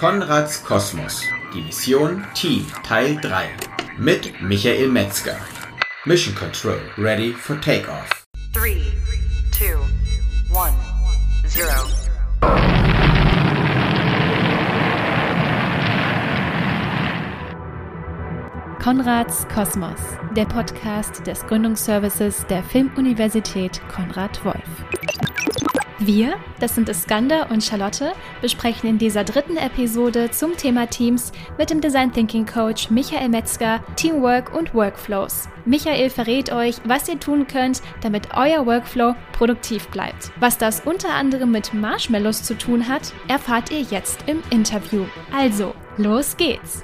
Konrads Kosmos. Die Mission Team Teil 3 mit Michael Metzger. Mission Control ready for takeoff. 3, 2, 1, 0. Konrads Kosmos, der Podcast des Gründungsservices der Filmuniversität Konrad Wolf. Wir, das sind Iskander und Charlotte, besprechen in dieser dritten Episode zum Thema Teams mit dem Design Thinking Coach Michael Metzger Teamwork und Workflows. Michael verrät euch, was ihr tun könnt, damit euer Workflow produktiv bleibt. Was das unter anderem mit Marshmallows zu tun hat, erfahrt ihr jetzt im Interview. Also, los geht's!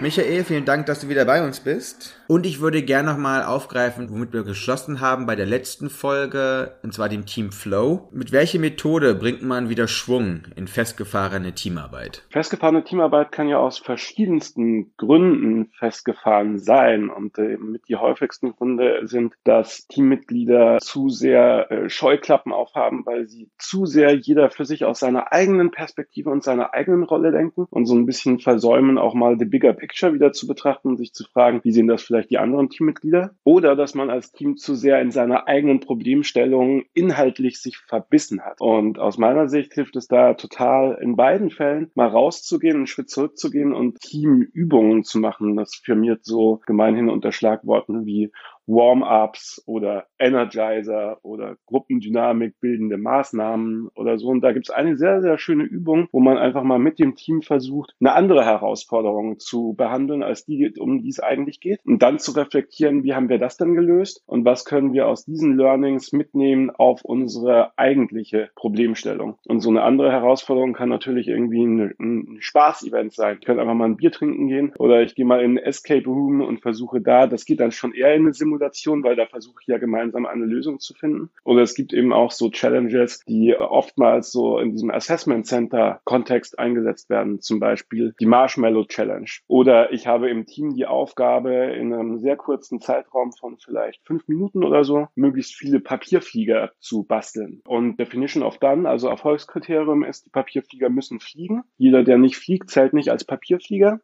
Michael, vielen Dank, dass du wieder bei uns bist. Und ich würde gerne nochmal aufgreifen, womit wir geschlossen haben bei der letzten Folge, und zwar dem Team Flow. Mit welcher Methode bringt man wieder Schwung in festgefahrene Teamarbeit? Festgefahrene Teamarbeit kann ja aus verschiedensten Gründen festgefahren sein. Und äh, mit die häufigsten Gründe sind, dass Teammitglieder zu sehr äh, Scheuklappen aufhaben, weil sie zu sehr jeder für sich aus seiner eigenen Perspektive und seiner eigenen Rolle denken und so ein bisschen versäumen, auch mal the bigger picture Picture wieder zu betrachten und sich zu fragen, wie sehen das vielleicht die anderen Teammitglieder? Oder dass man als Team zu sehr in seiner eigenen Problemstellung inhaltlich sich verbissen hat. Und aus meiner Sicht hilft es da total in beiden Fällen mal rauszugehen, einen Schritt zurückzugehen und Teamübungen zu machen. Das firmiert so gemeinhin unter Schlagworten wie Warm-ups oder Energizer oder Gruppendynamik bildende Maßnahmen oder so. Und da gibt es eine sehr, sehr schöne Übung, wo man einfach mal mit dem Team versucht, eine andere Herausforderung zu behandeln, als die, um die es eigentlich geht. Und dann zu reflektieren, wie haben wir das denn gelöst und was können wir aus diesen Learnings mitnehmen auf unsere eigentliche Problemstellung. Und so eine andere Herausforderung kann natürlich irgendwie ein, ein Spaß-Event sein. Ich könnte einfach mal ein Bier trinken gehen oder ich gehe mal in ein Escape Room und versuche da, das geht dann schon eher in eine Simulation Simulation, weil da versuche ich ja gemeinsam eine Lösung zu finden. Oder es gibt eben auch so Challenges, die oftmals so in diesem Assessment Center Kontext eingesetzt werden. Zum Beispiel die Marshmallow Challenge. Oder ich habe im Team die Aufgabe, in einem sehr kurzen Zeitraum von vielleicht fünf Minuten oder so, möglichst viele Papierflieger zu basteln. Und Definition of Done, also Erfolgskriterium ist, die Papierflieger müssen fliegen. Jeder, der nicht fliegt, zählt nicht als Papierflieger.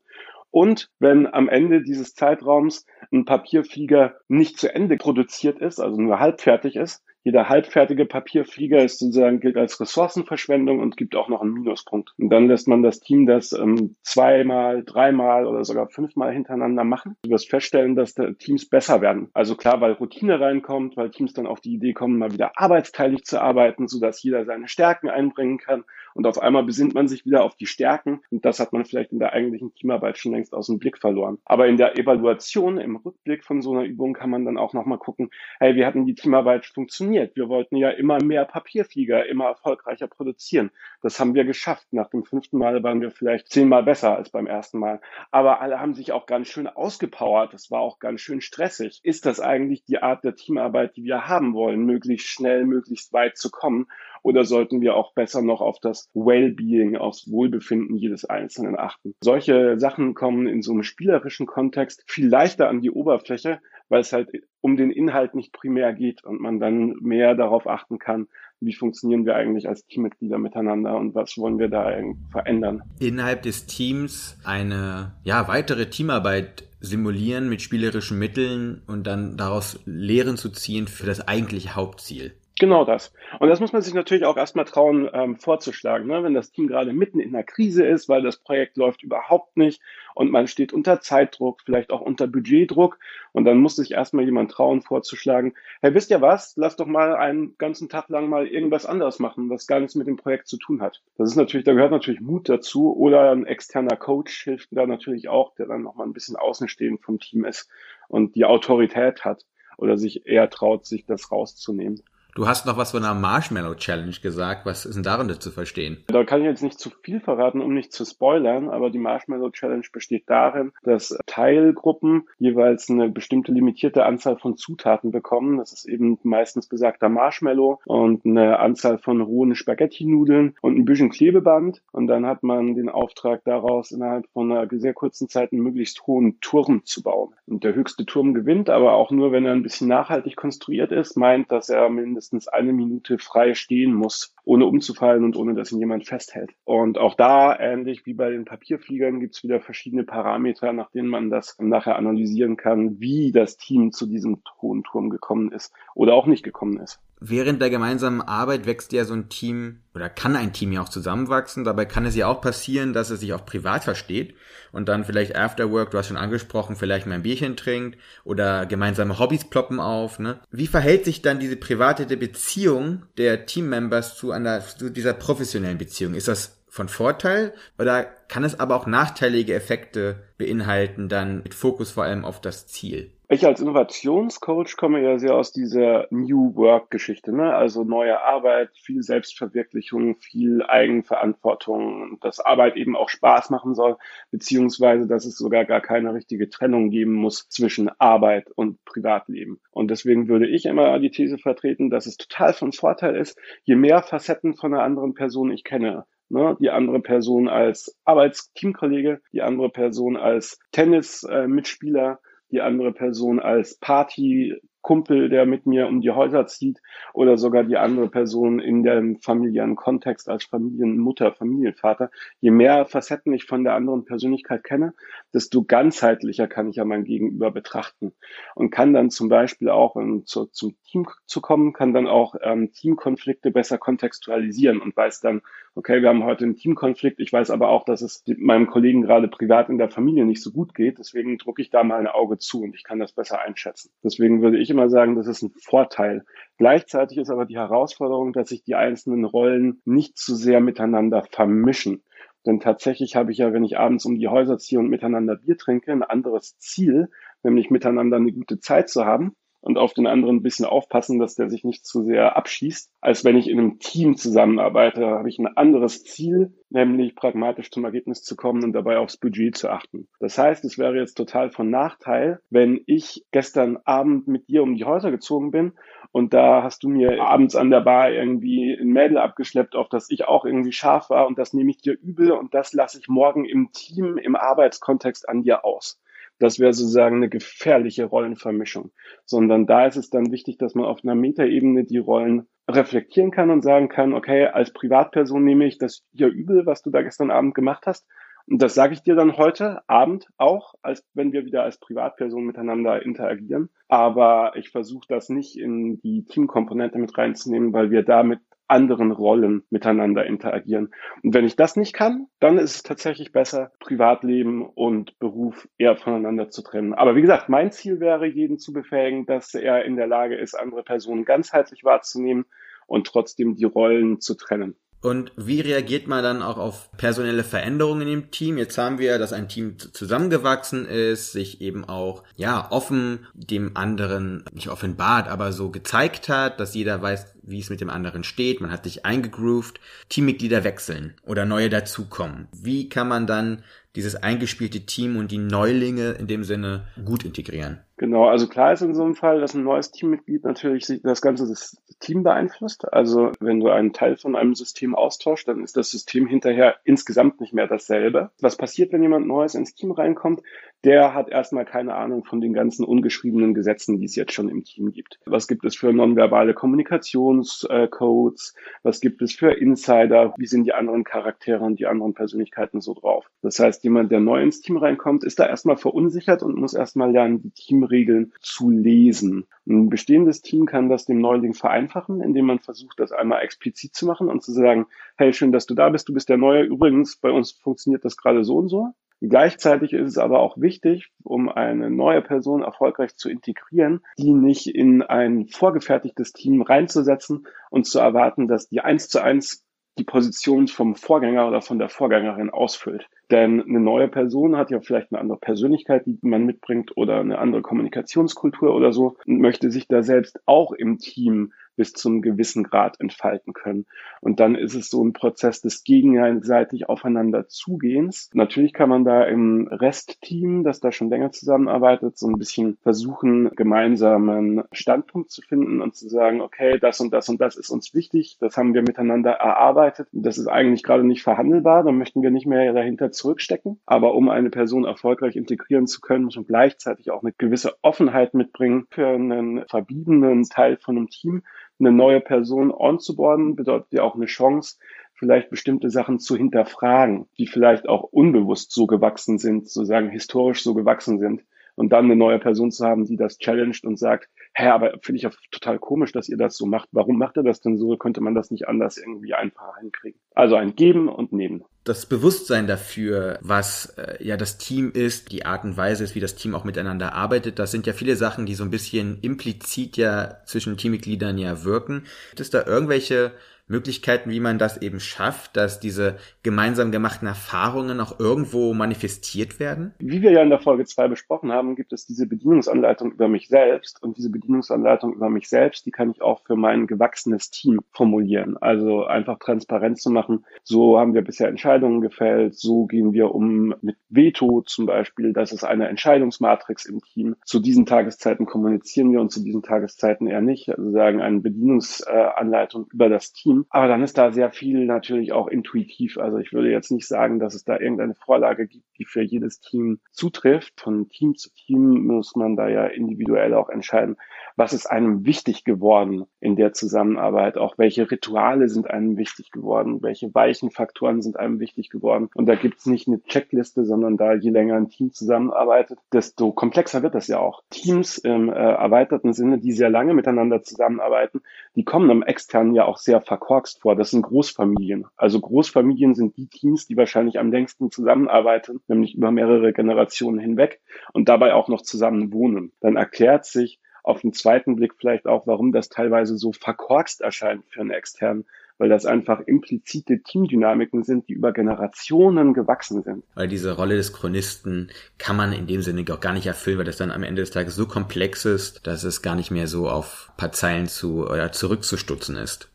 Und wenn am Ende dieses Zeitraums ein Papierflieger nicht zu Ende produziert ist, also nur halbfertig ist, jeder halbfertige Papierflieger ist sozusagen gilt als Ressourcenverschwendung und gibt auch noch einen Minuspunkt. Und dann lässt man das Team das ähm, zweimal, dreimal oder sogar fünfmal hintereinander machen. Du wirst feststellen, dass die Teams besser werden. Also klar, weil Routine reinkommt, weil Teams dann auf die Idee kommen, mal wieder arbeitsteilig zu arbeiten, sodass jeder seine Stärken einbringen kann. Und auf einmal besinnt man sich wieder auf die Stärken. Und das hat man vielleicht in der eigentlichen Teamarbeit schon längst aus dem Blick verloren. Aber in der Evaluation, im Rückblick von so einer Übung kann man dann auch nochmal gucken, hey, wie hat denn die Teamarbeit funktioniert? Funktioniert. Wir wollten ja immer mehr Papierflieger, immer erfolgreicher produzieren. Das haben wir geschafft. Nach dem fünften Mal waren wir vielleicht zehnmal besser als beim ersten Mal. Aber alle haben sich auch ganz schön ausgepowert. Das war auch ganz schön stressig. Ist das eigentlich die Art der Teamarbeit, die wir haben wollen, möglichst schnell, möglichst weit zu kommen? Oder sollten wir auch besser noch auf das Wellbeing, aufs Wohlbefinden jedes Einzelnen achten? Solche Sachen kommen in so einem spielerischen Kontext viel leichter an die Oberfläche, weil es halt um den Inhalt nicht primär geht und man dann mehr darauf achten kann, wie funktionieren wir eigentlich als Teammitglieder miteinander und was wollen wir da verändern. Innerhalb des Teams eine ja, weitere Teamarbeit simulieren mit spielerischen Mitteln und dann daraus Lehren zu ziehen für das eigentliche Hauptziel. Genau das. Und das muss man sich natürlich auch erstmal trauen, ähm, vorzuschlagen. Ne? Wenn das Team gerade mitten in einer Krise ist, weil das Projekt läuft überhaupt nicht und man steht unter Zeitdruck, vielleicht auch unter Budgetdruck. Und dann muss sich erstmal jemand trauen, vorzuschlagen, hey, wisst ihr was? Lass doch mal einen ganzen Tag lang mal irgendwas anderes machen, was gar nichts mit dem Projekt zu tun hat. Das ist natürlich, da gehört natürlich Mut dazu. Oder ein externer Coach hilft da natürlich auch, der dann nochmal ein bisschen außenstehend vom Team ist und die Autorität hat oder sich eher traut, sich das rauszunehmen. Du hast noch was von einer Marshmallow Challenge gesagt. Was ist denn darunter zu verstehen? Da kann ich jetzt nicht zu viel verraten, um nicht zu spoilern, aber die Marshmallow Challenge besteht darin, dass Teilgruppen jeweils eine bestimmte limitierte Anzahl von Zutaten bekommen. Das ist eben meistens besagter Marshmallow und eine Anzahl von rohen Spaghetti-Nudeln und ein bisschen Klebeband. Und dann hat man den Auftrag daraus, innerhalb von einer sehr kurzen Zeit einen möglichst hohen Turm zu bauen. Und der höchste Turm gewinnt, aber auch nur, wenn er ein bisschen nachhaltig konstruiert ist, meint, dass er mindestens mindestens eine Minute frei stehen muss, ohne umzufallen und ohne dass ihn jemand festhält. Und auch da, ähnlich wie bei den Papierfliegern, gibt es wieder verschiedene Parameter, nach denen man das nachher analysieren kann, wie das Team zu diesem hohen Turm gekommen ist oder auch nicht gekommen ist während der gemeinsamen Arbeit wächst ja so ein Team oder kann ein Team ja auch zusammenwachsen. Dabei kann es ja auch passieren, dass es sich auch privat versteht und dann vielleicht Afterwork, du hast schon angesprochen, vielleicht mal ein Bierchen trinkt oder gemeinsame Hobbys ploppen auf. Ne? Wie verhält sich dann diese private Beziehung der Teammembers zu einer zu dieser professionellen Beziehung? Ist das von Vorteil oder kann es aber auch nachteilige Effekte beinhalten, dann mit Fokus vor allem auf das Ziel? Ich als Innovationscoach komme ja sehr aus dieser New Work-Geschichte, ne? Also neue Arbeit, viel Selbstverwirklichung, viel Eigenverantwortung, dass Arbeit eben auch Spaß machen soll, beziehungsweise dass es sogar gar keine richtige Trennung geben muss zwischen Arbeit und Privatleben. Und deswegen würde ich immer die These vertreten, dass es total von Vorteil ist, je mehr Facetten von einer anderen Person ich kenne, Ne, die andere Person als Arbeitsteamkollege, die andere Person als Tennis-Mitspieler, äh, die andere Person als Party Kumpel, der mit mir um die Häuser zieht oder sogar die andere Person in dem familiären Kontext als Familienmutter, Familienvater. Je mehr Facetten ich von der anderen Persönlichkeit kenne, desto ganzheitlicher kann ich ja mein Gegenüber betrachten und kann dann zum Beispiel auch um zu, zum Team zu kommen, kann dann auch ähm, Teamkonflikte besser kontextualisieren und weiß dann, okay, wir haben heute einen Teamkonflikt. Ich weiß aber auch, dass es meinem Kollegen gerade privat in der Familie nicht so gut geht. Deswegen drucke ich da mal ein Auge zu und ich kann das besser einschätzen. Deswegen würde ich immer sagen, das ist ein Vorteil. Gleichzeitig ist aber die Herausforderung, dass sich die einzelnen Rollen nicht zu sehr miteinander vermischen. Denn tatsächlich habe ich ja, wenn ich abends um die Häuser ziehe und miteinander Bier trinke, ein anderes Ziel, nämlich miteinander eine gute Zeit zu haben und auf den anderen ein bisschen aufpassen, dass der sich nicht zu sehr abschießt. Als wenn ich in einem Team zusammenarbeite, habe ich ein anderes Ziel, nämlich pragmatisch zum Ergebnis zu kommen und dabei aufs Budget zu achten. Das heißt, es wäre jetzt total von Nachteil, wenn ich gestern Abend mit dir um die Häuser gezogen bin und da hast du mir abends an der Bar irgendwie ein Mädel abgeschleppt, auf das ich auch irgendwie scharf war und das nehme ich dir übel und das lasse ich morgen im Team, im Arbeitskontext an dir aus. Das wäre sozusagen eine gefährliche Rollenvermischung. Sondern da ist es dann wichtig, dass man auf einer Metaebene die Rollen reflektieren kann und sagen kann, okay, als Privatperson nehme ich das hier übel, was du da gestern Abend gemacht hast. Und das sage ich dir dann heute Abend auch, als wenn wir wieder als Privatperson miteinander interagieren. Aber ich versuche das nicht in die Teamkomponente mit reinzunehmen, weil wir damit anderen Rollen miteinander interagieren. Und wenn ich das nicht kann, dann ist es tatsächlich besser, Privatleben und Beruf eher voneinander zu trennen. Aber wie gesagt, mein Ziel wäre, jeden zu befähigen, dass er in der Lage ist, andere Personen ganzheitlich wahrzunehmen und trotzdem die Rollen zu trennen. Und wie reagiert man dann auch auf personelle Veränderungen im Team? Jetzt haben wir, dass ein Team zusammengewachsen ist, sich eben auch, ja, offen dem anderen, nicht offenbart, aber so gezeigt hat, dass jeder weiß, wie es mit dem anderen steht. Man hat sich eingegroovt. Teammitglieder wechseln oder neue dazukommen. Wie kann man dann dieses eingespielte Team und die Neulinge in dem Sinne gut integrieren? Genau, also klar ist in so einem Fall, dass ein neues Teammitglied natürlich das ganze Team beeinflusst. Also wenn du einen Teil von einem System austauscht, dann ist das System hinterher insgesamt nicht mehr dasselbe. Was passiert, wenn jemand Neues ins Team reinkommt? Der hat erstmal keine Ahnung von den ganzen ungeschriebenen Gesetzen, die es jetzt schon im Team gibt. Was gibt es für nonverbale Kommunikationscodes? Was gibt es für Insider? Wie sind die anderen Charaktere und die anderen Persönlichkeiten so drauf? Das heißt, jemand, der neu ins Team reinkommt, ist da erstmal verunsichert und muss erstmal lernen, die Team Teamregeln zu lesen. Ein bestehendes Team kann das dem Neuling vereinfachen, indem man versucht, das einmal explizit zu machen und zu sagen, hey, schön, dass du da bist, du bist der Neue. Übrigens, bei uns funktioniert das gerade so und so. Gleichzeitig ist es aber auch wichtig, um eine neue Person erfolgreich zu integrieren, die nicht in ein vorgefertigtes Team reinzusetzen und zu erwarten, dass die eins zu eins die Position vom Vorgänger oder von der Vorgängerin ausfüllt. Denn eine neue Person hat ja vielleicht eine andere Persönlichkeit, die man mitbringt oder eine andere Kommunikationskultur oder so und möchte sich da selbst auch im Team bis zum gewissen Grad entfalten können. Und dann ist es so ein Prozess des gegenseitig aufeinander Zugehens. Natürlich kann man da im Restteam, das da schon länger zusammenarbeitet, so ein bisschen versuchen, gemeinsamen Standpunkt zu finden und zu sagen, okay, das und das und das ist uns wichtig, das haben wir miteinander erarbeitet, das ist eigentlich gerade nicht verhandelbar, dann möchten wir nicht mehr dahinter zurückstecken. Aber um eine Person erfolgreich integrieren zu können, muss man gleichzeitig auch eine gewisse Offenheit mitbringen für einen verbliebenen Teil von einem Team, eine neue Person onzuboarden, bedeutet ja auch eine Chance, vielleicht bestimmte Sachen zu hinterfragen, die vielleicht auch unbewusst so gewachsen sind, sozusagen historisch so gewachsen sind. Und dann eine neue Person zu haben, die das challenged und sagt, hä, aber finde ich ja total komisch, dass ihr das so macht. Warum macht ihr das denn so? Könnte man das nicht anders irgendwie einfacher hinkriegen? Also ein Geben und Nehmen. Das Bewusstsein dafür, was äh, ja das Team ist, die Art und Weise ist, wie das Team auch miteinander arbeitet, das sind ja viele Sachen, die so ein bisschen implizit ja zwischen Teammitgliedern ja wirken. Gibt es da irgendwelche Möglichkeiten, wie man das eben schafft, dass diese gemeinsam gemachten Erfahrungen auch irgendwo manifestiert werden? Wie wir ja in der Folge 2 besprochen haben, gibt es diese Bedienungsanleitung über mich selbst und diese Bedienungsanleitung über mich selbst, die kann ich auch für mein gewachsenes Team formulieren. Also einfach transparent zu machen. So haben wir bisher Entscheidungen gefällt. So gehen wir um mit Veto zum Beispiel. Das ist eine Entscheidungsmatrix im Team. Zu diesen Tageszeiten kommunizieren wir und zu diesen Tageszeiten eher nicht. Also sagen eine Bedienungsanleitung über das Team Team. Aber dann ist da sehr viel natürlich auch intuitiv. Also ich würde jetzt nicht sagen, dass es da irgendeine Vorlage gibt, die für jedes Team zutrifft. Von Team zu Team muss man da ja individuell auch entscheiden, was ist einem wichtig geworden in der Zusammenarbeit, auch welche Rituale sind einem wichtig geworden, welche weichen Faktoren sind einem wichtig geworden. Und da gibt es nicht eine Checkliste, sondern da je länger ein Team zusammenarbeitet, desto komplexer wird das ja auch. Teams im äh, erweiterten Sinne, die sehr lange miteinander zusammenarbeiten, die kommen im externen ja auch sehr verkorkst vor. Das sind Großfamilien. Also Großfamilien sind die Teams, die wahrscheinlich am längsten zusammenarbeiten, nämlich über mehrere Generationen hinweg und dabei auch noch zusammen wohnen. Dann erklärt sich, auf den zweiten Blick vielleicht auch, warum das teilweise so verkorkst erscheint für einen externen, weil das einfach implizite Teamdynamiken sind, die über Generationen gewachsen sind. Weil diese Rolle des Chronisten kann man in dem Sinne auch gar nicht erfüllen, weil das dann am Ende des Tages so komplex ist, dass es gar nicht mehr so auf paar Zeilen zu oder zurückzustutzen ist.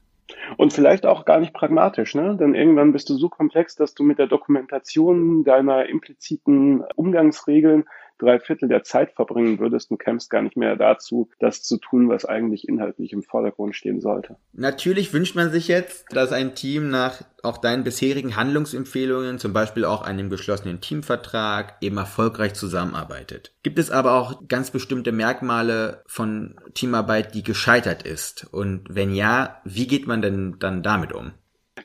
Und vielleicht auch gar nicht pragmatisch, ne? Denn irgendwann bist du so komplex, dass du mit der Dokumentation deiner impliziten Umgangsregeln drei Viertel der Zeit verbringen würdest und kämpfst gar nicht mehr dazu, das zu tun, was eigentlich inhaltlich im Vordergrund stehen sollte. Natürlich wünscht man sich jetzt, dass ein Team nach auch deinen bisherigen Handlungsempfehlungen, zum Beispiel auch einem geschlossenen Teamvertrag, eben erfolgreich zusammenarbeitet. Gibt es aber auch ganz bestimmte Merkmale von Teamarbeit, die gescheitert ist? Und wenn ja, wie geht man denn dann damit um?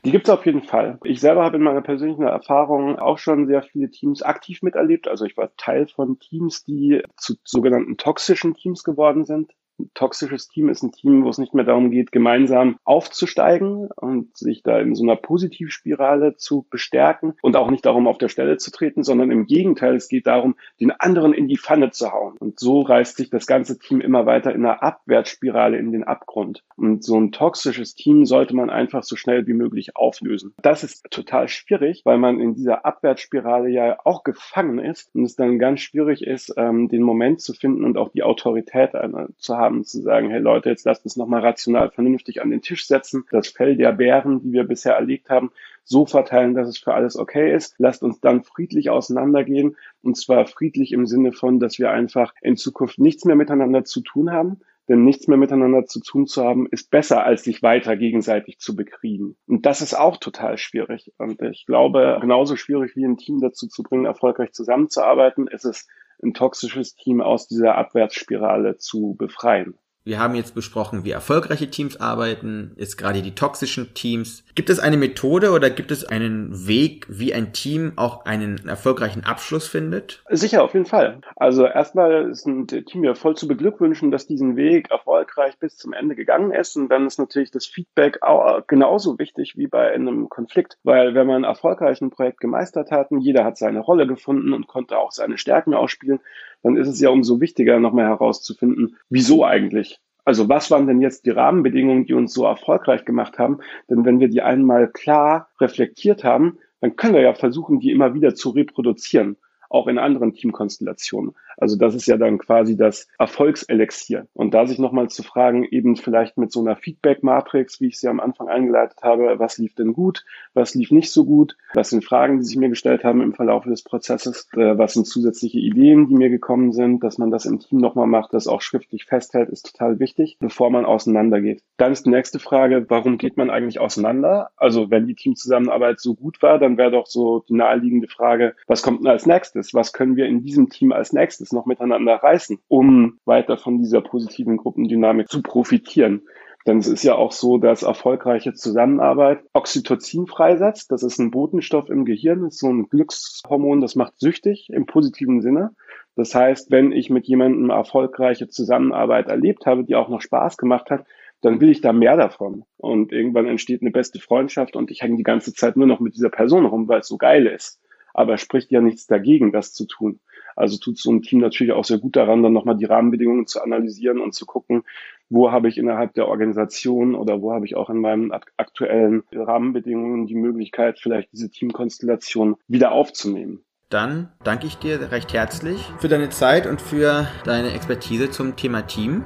Die gibt es auf jeden Fall. Ich selber habe in meiner persönlichen Erfahrung auch schon sehr viele Teams aktiv miterlebt. Also ich war Teil von Teams, die zu sogenannten toxischen Teams geworden sind toxisches Team ist ein Team, wo es nicht mehr darum geht, gemeinsam aufzusteigen und sich da in so einer Positivspirale zu bestärken und auch nicht darum, auf der Stelle zu treten, sondern im Gegenteil, es geht darum, den anderen in die Pfanne zu hauen. Und so reißt sich das ganze Team immer weiter in einer Abwärtsspirale in den Abgrund. Und so ein toxisches Team sollte man einfach so schnell wie möglich auflösen. Das ist total schwierig, weil man in dieser Abwärtsspirale ja auch gefangen ist und es dann ganz schwierig ist, ähm, den Moment zu finden und auch die Autorität zu haben haben, zu sagen, hey Leute, jetzt lasst uns nochmal rational vernünftig an den Tisch setzen, das Fell der Bären, die wir bisher erlegt haben, so verteilen, dass es für alles okay ist. Lasst uns dann friedlich auseinandergehen und zwar friedlich im Sinne von, dass wir einfach in Zukunft nichts mehr miteinander zu tun haben, denn nichts mehr miteinander zu tun zu haben, ist besser, als sich weiter gegenseitig zu bekriegen. Und das ist auch total schwierig. Und ich glaube, genauso schwierig wie ein Team dazu zu bringen, erfolgreich zusammenzuarbeiten, ist es ein toxisches Team aus dieser Abwärtsspirale zu befreien. Wir haben jetzt besprochen, wie erfolgreiche Teams arbeiten, jetzt gerade die toxischen Teams. Gibt es eine Methode oder gibt es einen Weg, wie ein Team auch einen erfolgreichen Abschluss findet? Sicher, auf jeden Fall. Also erstmal ist ein Team ja voll zu beglückwünschen, dass diesen Weg erfolgreich bis zum Ende gegangen ist. Und dann ist natürlich das Feedback auch genauso wichtig wie bei einem Konflikt. Weil wenn man erfolgreich ein Projekt gemeistert hat und jeder hat seine Rolle gefunden und konnte auch seine Stärken ausspielen, dann ist es ja umso wichtiger, nochmal herauszufinden, wieso eigentlich. Also was waren denn jetzt die Rahmenbedingungen, die uns so erfolgreich gemacht haben? Denn wenn wir die einmal klar reflektiert haben, dann können wir ja versuchen, die immer wieder zu reproduzieren auch in anderen Teamkonstellationen. Also das ist ja dann quasi das Erfolgselixier. Und da sich nochmal zu fragen, eben vielleicht mit so einer Feedback-Matrix, wie ich sie am Anfang eingeleitet habe, was lief denn gut, was lief nicht so gut, was sind Fragen, die sich mir gestellt haben im Verlauf des Prozesses, äh, was sind zusätzliche Ideen, die mir gekommen sind, dass man das im Team nochmal macht, das auch schriftlich festhält, ist total wichtig, bevor man auseinandergeht. Dann ist die nächste Frage, warum geht man eigentlich auseinander? Also wenn die Teamzusammenarbeit so gut war, dann wäre doch so die naheliegende Frage, was kommt denn als nächstes? Nächstes? Was können wir in diesem Team als nächstes noch miteinander reißen, um weiter von dieser positiven Gruppendynamik zu profitieren? Denn es ist ja auch so, dass erfolgreiche Zusammenarbeit Oxytocin freisetzt. Das ist ein Botenstoff im Gehirn, das ist so ein Glückshormon, das macht süchtig im positiven Sinne. Das heißt, wenn ich mit jemandem erfolgreiche Zusammenarbeit erlebt habe, die auch noch Spaß gemacht hat, dann will ich da mehr davon. Und irgendwann entsteht eine beste Freundschaft und ich hänge die ganze Zeit nur noch mit dieser Person rum, weil es so geil ist. Aber es spricht ja nichts dagegen, das zu tun. Also tut so ein Team natürlich auch sehr gut daran, dann nochmal die Rahmenbedingungen zu analysieren und zu gucken, wo habe ich innerhalb der Organisation oder wo habe ich auch in meinen aktuellen Rahmenbedingungen die Möglichkeit, vielleicht diese Teamkonstellation wieder aufzunehmen. Dann danke ich dir recht herzlich für deine Zeit und für deine Expertise zum Thema Team.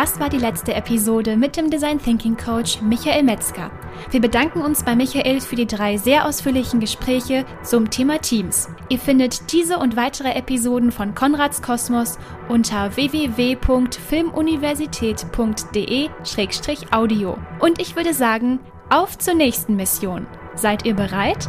Das war die letzte Episode mit dem Design Thinking Coach Michael Metzger. Wir bedanken uns bei Michael für die drei sehr ausführlichen Gespräche zum Thema Teams. Ihr findet diese und weitere Episoden von Konrads Kosmos unter www.filmuniversität.de-audio. Und ich würde sagen, auf zur nächsten Mission. Seid ihr bereit?